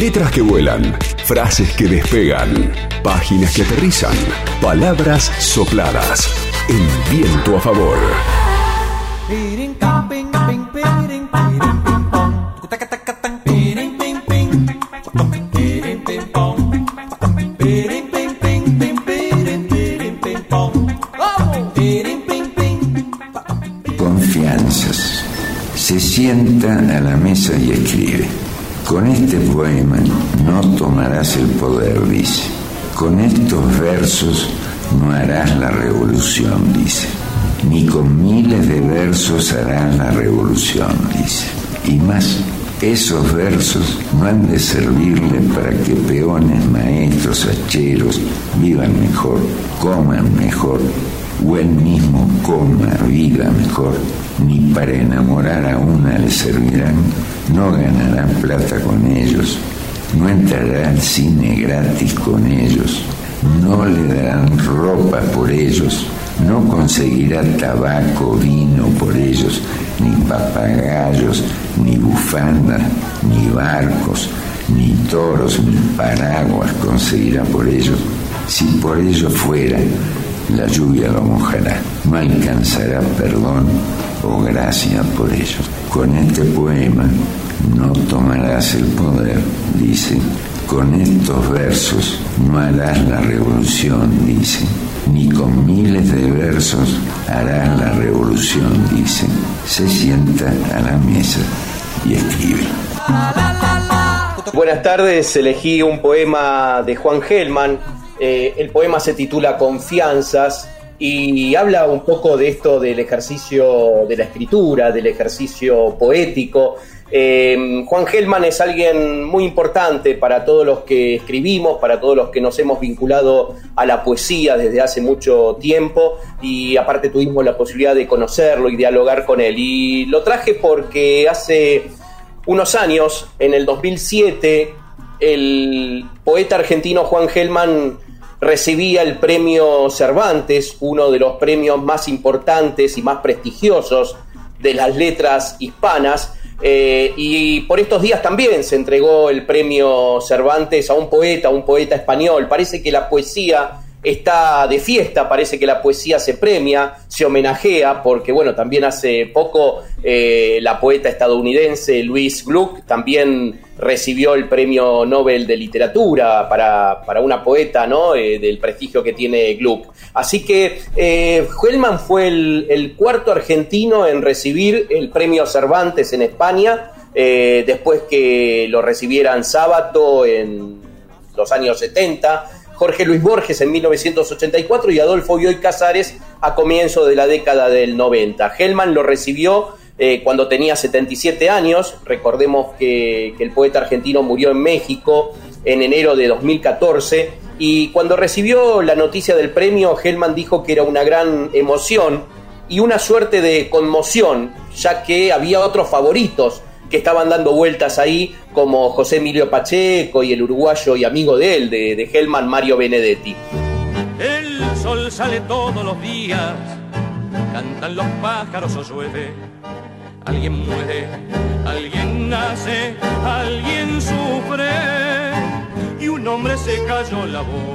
Letras que vuelan, frases que despegan, páginas que aterrizan, palabras sopladas. El viento a favor. Confianzas. Se sienta a la mesa y escribe. Con este poema no tomarás el poder, dice. Con estos versos no harás la revolución, dice. Ni con miles de versos harás la revolución, dice. Y más, esos versos no han de servirle para que peones, maestros, hacheros vivan mejor, coman mejor, o él mismo coma, viva mejor, ni para enamorar a una le servirán, no ganarán plata con ellos, no entrará al cine gratis con ellos, no le darán ropa por ellos, no conseguirá tabaco, vino por ellos, ni papagayos, ni bufandas, ni barcos, ni toros, ni paraguas conseguirá por ellos. Si por ello fuera, la lluvia lo mojará, no alcanzará perdón o gracia por ellos. Con este poema no tomarás el poder, dice. Con estos versos no harás la revolución, dice. Ni con miles de versos harás la revolución, dice. Se sienta a la mesa y escribe. Buenas tardes, elegí un poema de Juan Gelman. Eh, el poema se titula Confianzas y habla un poco de esto del ejercicio de la escritura, del ejercicio poético. Eh, Juan Gelman es alguien muy importante para todos los que escribimos, para todos los que nos hemos vinculado a la poesía desde hace mucho tiempo y aparte tuvimos la posibilidad de conocerlo y dialogar con él. Y lo traje porque hace unos años, en el 2007, el poeta argentino Juan Gelman recibía el premio Cervantes, uno de los premios más importantes y más prestigiosos de las letras hispanas. Eh, y por estos días también se entregó el premio Cervantes a un poeta, un poeta español. Parece que la poesía está de fiesta, parece que la poesía se premia, se homenajea, porque bueno, también hace poco eh, la poeta estadounidense Louise Gluck también recibió el premio Nobel de Literatura para, una poeta, ¿no? Eh, del prestigio que tiene Gluck. Así que eh, fue el, cuarto argentino en recibir el premio Cervantes en España, después que lo recibieran Sábato en los años 70 Jorge Luis Borges en 1984 y Adolfo Bioy Casares a comienzo de la década del 90. Hellman lo recibió eh, cuando tenía 77 años, recordemos que, el poeta argentino murió en México en enero de 2014 y cuando recibió la noticia del premio, Hellman dijo que era una gran emoción y una suerte de conmoción, ya que había otros favoritos que estaban dando vueltas ahí, como José Emilio Pacheco y el uruguayo y amigo de él, de, de Helman, Mario Benedetti. El sol sale todos los días, cantan los pájaros o llueve. Alguien muere, alguien nace, alguien sufre y un hombre se cayó la boca.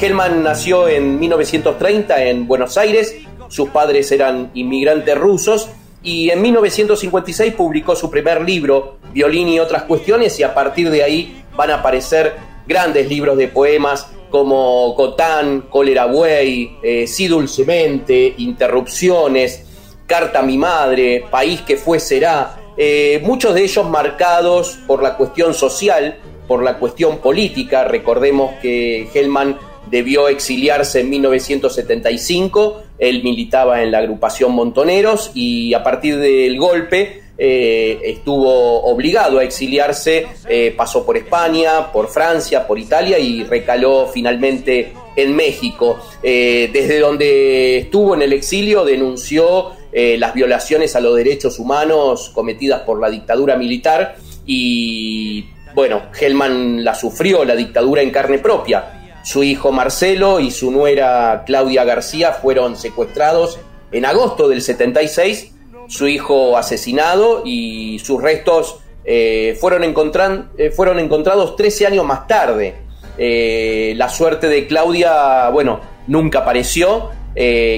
Helman nació en 1930 en Buenos Aires, sus padres eran inmigrantes rusos y en 1956 publicó su primer libro, Violín y otras cuestiones, y a partir de ahí van a aparecer grandes libros de poemas como Cotán, Cólera Buey, eh, Sí Dulcemente, Interrupciones, Carta a mi madre, País que fue será, eh, muchos de ellos marcados por la cuestión social, por la cuestión política. Recordemos que Hellman debió exiliarse en 1975, él militaba en la agrupación Montoneros y a partir del golpe eh, estuvo obligado a exiliarse, eh, pasó por España, por Francia, por Italia y recaló finalmente en México. Eh, desde donde estuvo en el exilio denunció las violaciones a los derechos humanos cometidas por la dictadura militar y bueno, Hellman la sufrió, la dictadura en carne propia su hijo Marcelo y su nuera Claudia García fueron secuestrados en agosto del 76, su hijo asesinado y sus restos fueron, fueron encontrados 13 años más tarde. la suerte de Claudia, bueno, nunca apareció.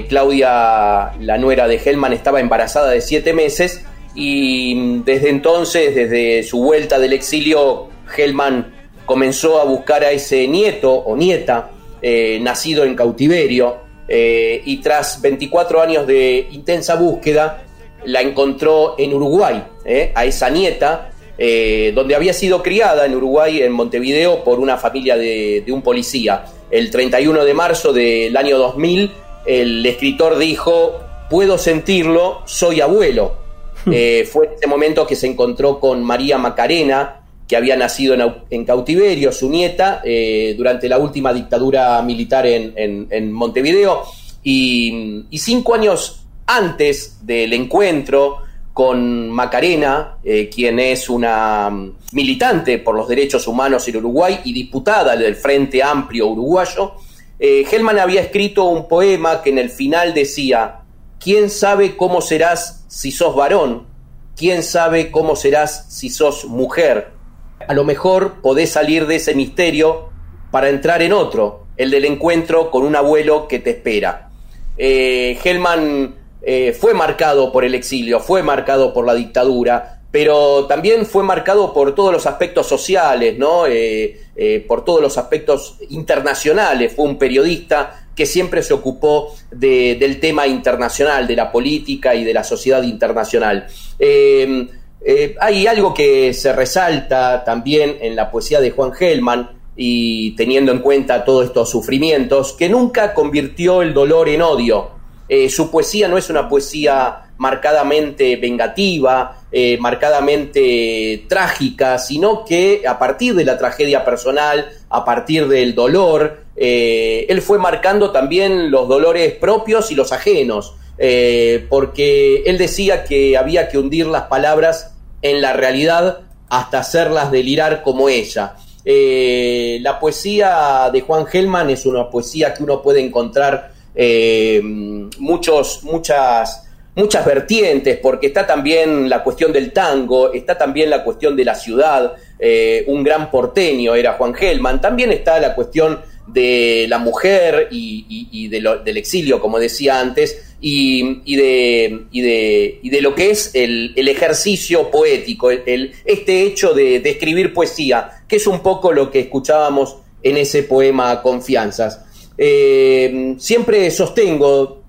Claudia, la nuera de Hellman, estaba embarazada de 7 meses y desde entonces, desde su vuelta del exilio, Hellman comenzó a buscar a ese nieto o nieta eh, nacido en cautiverio eh, y tras 24 años de intensa búsqueda la encontró en Uruguay, eh, a esa nieta, donde había sido criada en Uruguay, en Montevideo, por una familia de, de un policía. El 31 de marzo del año 2000, el escritor dijo, puedo sentirlo, soy abuelo. fue en ese momento que se encontró con María Macarena, que había nacido en, cautiverio, su nieta, eh, durante la última dictadura militar en, Montevideo. Y, cinco años antes del encuentro con Macarena, eh, quien es una mm, militante por los derechos humanos en Uruguay y diputada del Frente Amplio Uruguayo, eh, Hellman había escrito un poema que en el final decía, ¿quién sabe cómo serás si sos varón? ¿Quién sabe cómo serás si sos mujer? A lo mejor podés salir de ese misterio para entrar en otro, el del encuentro con un abuelo que te espera. Eh, Hellman eh, fue marcado por el exilio, fue marcado por la dictadura, pero también fue marcado por todos los aspectos sociales, ¿no? Eh, por todos los aspectos internacionales. Fue un periodista que siempre se ocupó del tema internacional, de la política y de la sociedad internacional. Eh, hay algo que se resalta también en la poesía de Juan Gelman, y teniendo en cuenta todos estos sufrimientos, que nunca convirtió el dolor en odio. Eh, su poesía no es una poesía marcadamente vengativa, eh, marcadamente trágica, sino que a partir de la tragedia personal, a partir del dolor, él fue marcando también los dolores propios y los ajenos. Eh, porque él decía que había que hundir las palabras en la realidad hasta hacerlas delirar como ella. Eh, la poesía de Juan Gelman es una poesía que uno puede encontrar eh, muchos, muchas, muchas vertientes, porque está también la cuestión del tango, está también la cuestión de la ciudad, un gran porteño era Juan Gelman, también está la cuestión de la mujer y, del exilio, como decía antes, y, de, de, de, lo que es el, ejercicio poético, el, este hecho de, escribir poesía, que es un poco lo que escuchábamos en ese poema Confianzas. Eh, siempre sostengo,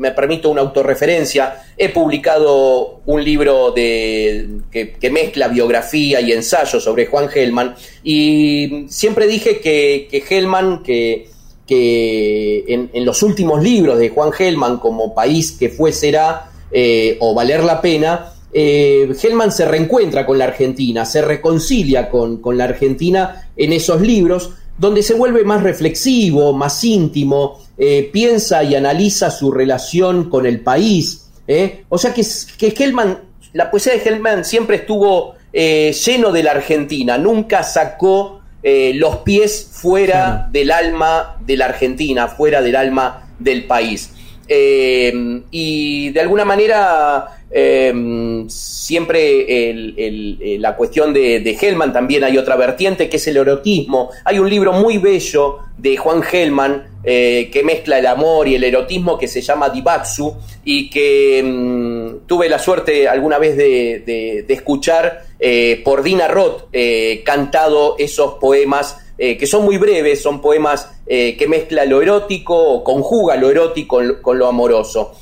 me permito una autorreferencia, he publicado un libro que, mezcla biografía y ensayo sobre Juan Gelman y siempre dije que, que Gelman, que en, los últimos libros de Juan Gelman, como País que fue, será, eh, o Valer la Pena, eh, Gelman se reencuentra con la Argentina, se reconcilia con, la Argentina en esos libros, donde se vuelve más reflexivo, más íntimo, eh, piensa y analiza su relación con el país. O sea que, que Gelman, la poesía de Gelman siempre estuvo lleno de la Argentina, nunca sacó eh, los pies fuera del alma de la Argentina, fuera del alma del país. Eh, y de alguna manera eh, siempre la cuestión de, de, Hellman también hay otra vertiente que es el erotismo. Hay un libro muy bello de Juan Hellman que mezcla el amor y el erotismo que se llama Dibatsu y que mm, tuve la suerte alguna vez de escuchar eh, por Dina Roth eh, cantado esos poemas eh, que son muy breves, son poemas que mezcla lo erótico conjuga lo erótico con, lo amoroso.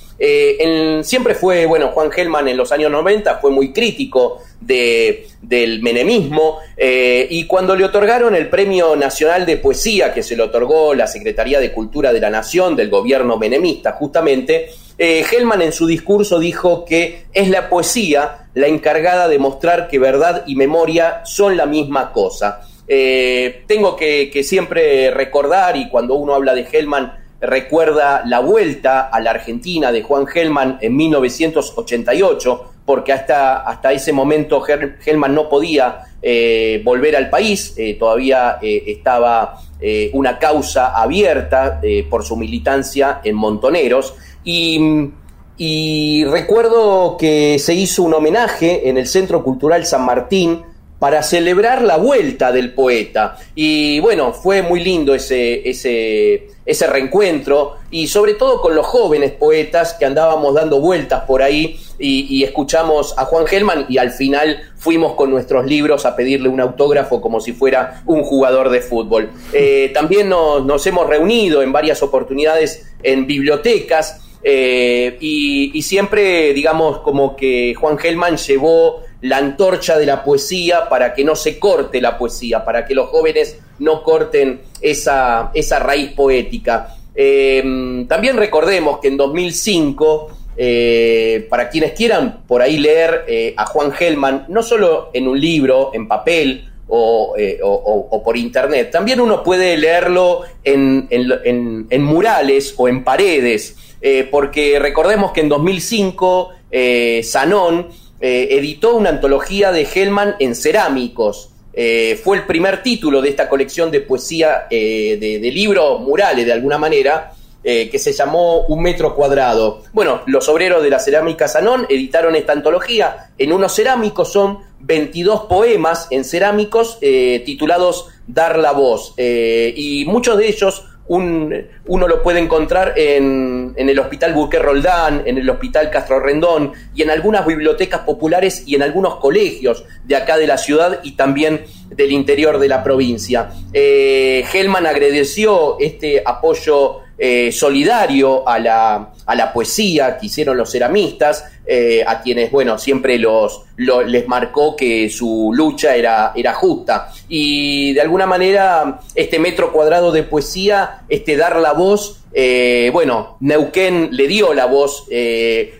siempre fue, bueno, Juan Gelman en los años 90 fue muy crítico del menemismo y cuando le otorgaron el Premio Nacional de Poesía, que se le otorgó la Secretaría de Cultura de la Nación del gobierno menemista justamente, eh, Hellman en su discurso dijo que es la poesía la encargada de mostrar que verdad y memoria son la misma cosa. Eh, tengo que, siempre recordar, y cuando uno habla de Hellman, recuerda la vuelta a la Argentina de Juan Hellman en 1988, porque hasta, hasta ese momento Hellman no podía eh, volver al país, todavía estaba una causa abierta por su militancia en Montoneros. Y recuerdo que se hizo un homenaje en el Centro Cultural San Martín para celebrar la vuelta del poeta. Y bueno, fue muy lindo ese, ese, ese reencuentro y sobre todo con los jóvenes poetas que andábamos dando vueltas por ahí y, escuchamos a Juan Gelman y al final fuimos con nuestros libros a pedirle un autógrafo como si fuera un jugador de fútbol. Eh, también nos, nos hemos reunido en varias oportunidades en bibliotecas. Eh, y, siempre, digamos, como que Juan Gelman llevó la antorcha de la poesía para que no se corte la poesía, para que los jóvenes no corten esa, esa raíz poética. Eh, también recordemos que en 2005, eh, para quienes quieran por ahí leer a Juan Gelman, no solo en un libro, en papel, o, por internet. También uno puede leerlo en, en, murales o en paredes. Eh, porque recordemos que en 2005 eh, Sanón eh, editó una antología de Hellman en cerámicos. fue el primer título de esta colección de poesía de, libros murales, de alguna manera, que se llamó Un metro cuadrado. Bueno, los obreros de la cerámica Sanón editaron esta antología. En unos cerámicos son 22 poemas en cerámicos titulados Dar la voz. y muchos de ellos uno lo puede encontrar en, el Hospital Burqué Roldán, en el Hospital Castro Rendón y en algunas bibliotecas populares y en algunos colegios de acá de la ciudad y también del interior de la provincia. Eh, Gelman agradeció este apoyo eh, solidario a la, a la, poesía que hicieron los ceramistas, eh, a quienes, bueno, siempre los, les marcó que su lucha era, era justa. Y de alguna manera, este metro cuadrado de poesía, este dar la voz, eh, bueno, Neuquén le dio la voz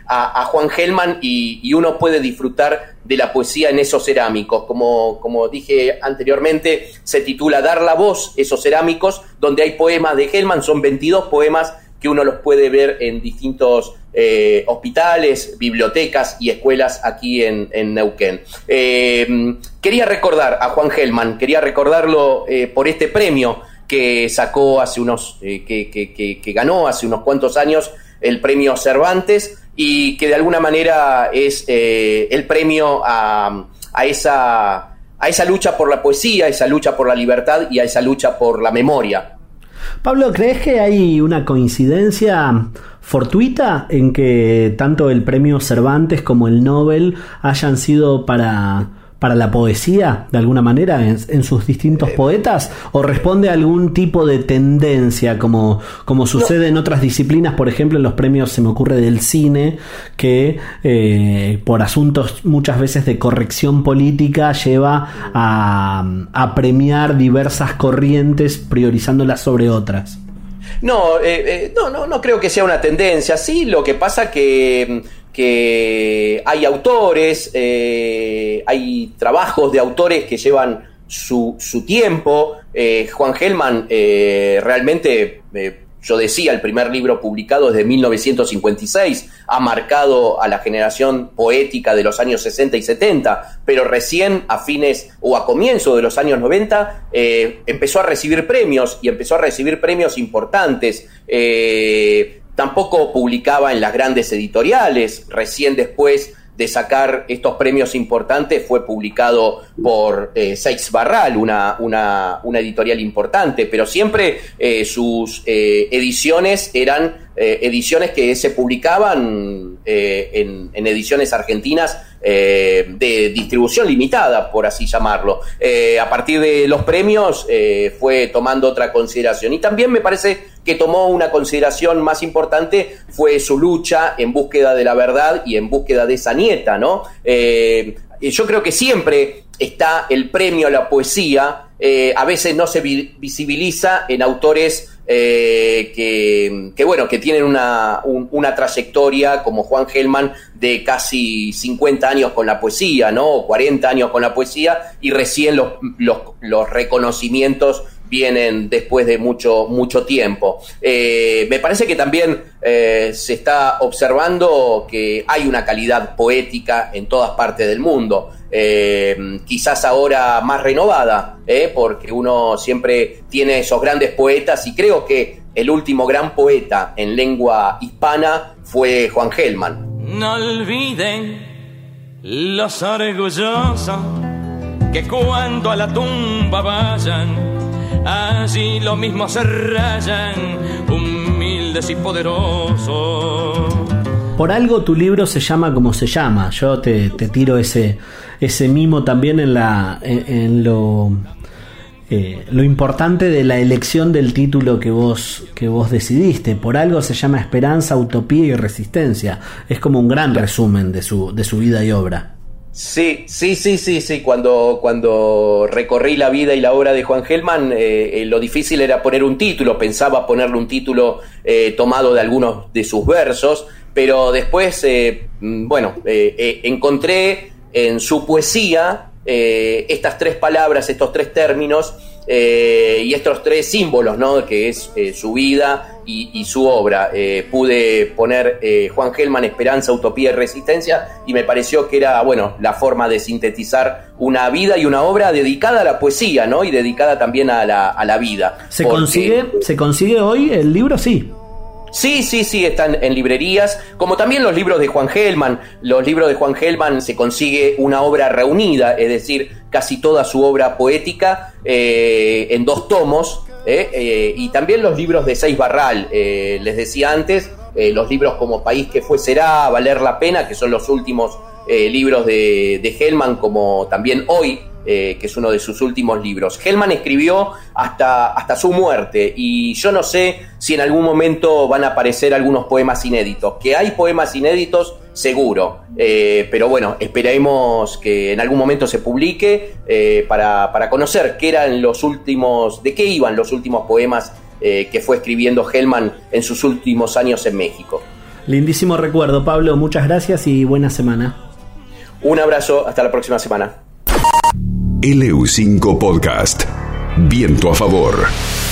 a, Juan Gelman y, uno puede disfrutar de la poesía en esos cerámicos. Como, como dije anteriormente, se titula Dar la voz, esos cerámicos, donde hay poemas de Hellman, son 22 poemas que uno los puede ver en distintos eh, hospitales, bibliotecas y escuelas aquí en, Neuquén. Eh, quería recordar a Juan Gelman, quería recordarlo eh, por este premio que sacó hace unos, que, que, que ganó hace unos cuantos años el premio Cervantes y que de alguna manera es eh, el premio a, a, esa, a esa lucha por la poesía, a esa lucha por la libertad y a esa lucha por la memoria. Pablo, ¿crees que hay una coincidencia fortuita en que tanto el premio Cervantes como el Nobel hayan sido para para la poesía, de alguna manera, en, sus distintos eh, poetas? ¿O responde a algún tipo de tendencia, como, como sucede en otras disciplinas, por ejemplo, en los premios, se me ocurre, del cine, que eh, por asuntos muchas veces de corrección política lleva a, a premiar diversas corrientes priorizándolas sobre otras? No, eh, no, no, no creo que sea una tendencia. Sí, lo que pasa que que hay autores, eh, hay trabajos de autores que llevan su, tiempo. Eh, Juan Gelman eh, realmente, yo decía, el primer libro publicado desde 1956 ha marcado a la generación poética de los años 60 y 70, pero recién a fines o a comienzos de los años 90 empezó a recibir premios y empezó a recibir premios importantes tampoco publicaba en las grandes editoriales, recién después de sacar estos premios importantes fue publicado por eh, Seix Barral, una, una, editorial importante, pero siempre eh, sus eh, ediciones eran eh, ediciones que se publicaban en, en, ediciones argentinas de distribución limitada, por así llamarlo. a partir de los premios fue tomando otra consideración. Y también me parece que tomó una consideración más importante fue su lucha en búsqueda de la verdad y en búsqueda de esa nieta, ¿no? Eh, yo creo que siempre está el premio a la poesía, eh, a veces no se visibiliza en autores eh, que, bueno, que tienen una, una, trayectoria como Juan Gelman de casi 50 años con la poesía, ¿no? 40 años con la poesía y recién los, los reconocimientos vienen después de mucho, mucho tiempo. Eh, me parece que también eh, se está observando que hay una calidad poética en todas partes del mundo. Eh, quizás ahora más renovada, porque uno siempre tiene esos grandes poetas y creo que el último gran poeta en lengua hispana fue Juan Gelman. No olviden los orgullosos que cuando a la tumba vayan, allí lo mismo se rayan, humildes y poderosos. Por algo tu libro se llama como se llama. Yo te, tiro ese, ese mimo también en, la, en, lo, eh, lo importante de la elección del título que vos, que vos decidiste. Por algo se llama Esperanza, Utopía y Resistencia. Es como un gran resumen de su, de su vida y obra. Sí, sí, sí, sí, sí. Cuando, cuando recorrí la vida y la obra de Juan Gelman, eh, eh, lo difícil era poner un título. Pensaba ponerle un título tomado de algunos de sus versos pero después, eh, mm, bueno, eh, eh, encontré en su poesía estas tres palabras, estos tres términos y estos tres símbolos, ¿no? Que es su vida y, su obra. pude poner Juan Gelman, Esperanza, Utopía y Resistencia y me pareció que era, bueno, la forma de sintetizar una vida y una obra dedicada a la poesía, ¿no? Y dedicada también a la, a la vida. ¿Se, consigue, ¿Se consigue hoy el libro? Sí. Sí, sí, sí, están en librerías, como también los libros de Juan Gelman. Los libros de Juan Gelman se consigue una obra reunida, es decir, casi toda su obra poética eh, en dos tomos, eh, eh, y también los libros de Seis Barral, les decía antes, los libros como País que fue será, Valer la pena, que son los últimos libros de, de Hellman, como también Hoy, eh, que es uno de sus últimos libros. Hellman escribió hasta, hasta su muerte y yo no sé si en algún momento van a aparecer algunos poemas inéditos. Que hay poemas inéditos, seguro, eh, pero bueno, esperemos que en algún momento se publique eh, para, para, conocer qué eran los últimos, de qué iban los últimos poemas que fue escribiendo Hellman en sus últimos años en México. Lindísimo recuerdo, Pablo, muchas gracias y buena semana. Un abrazo, hasta la próxima semana. LU5 Podcast. Viento a favor.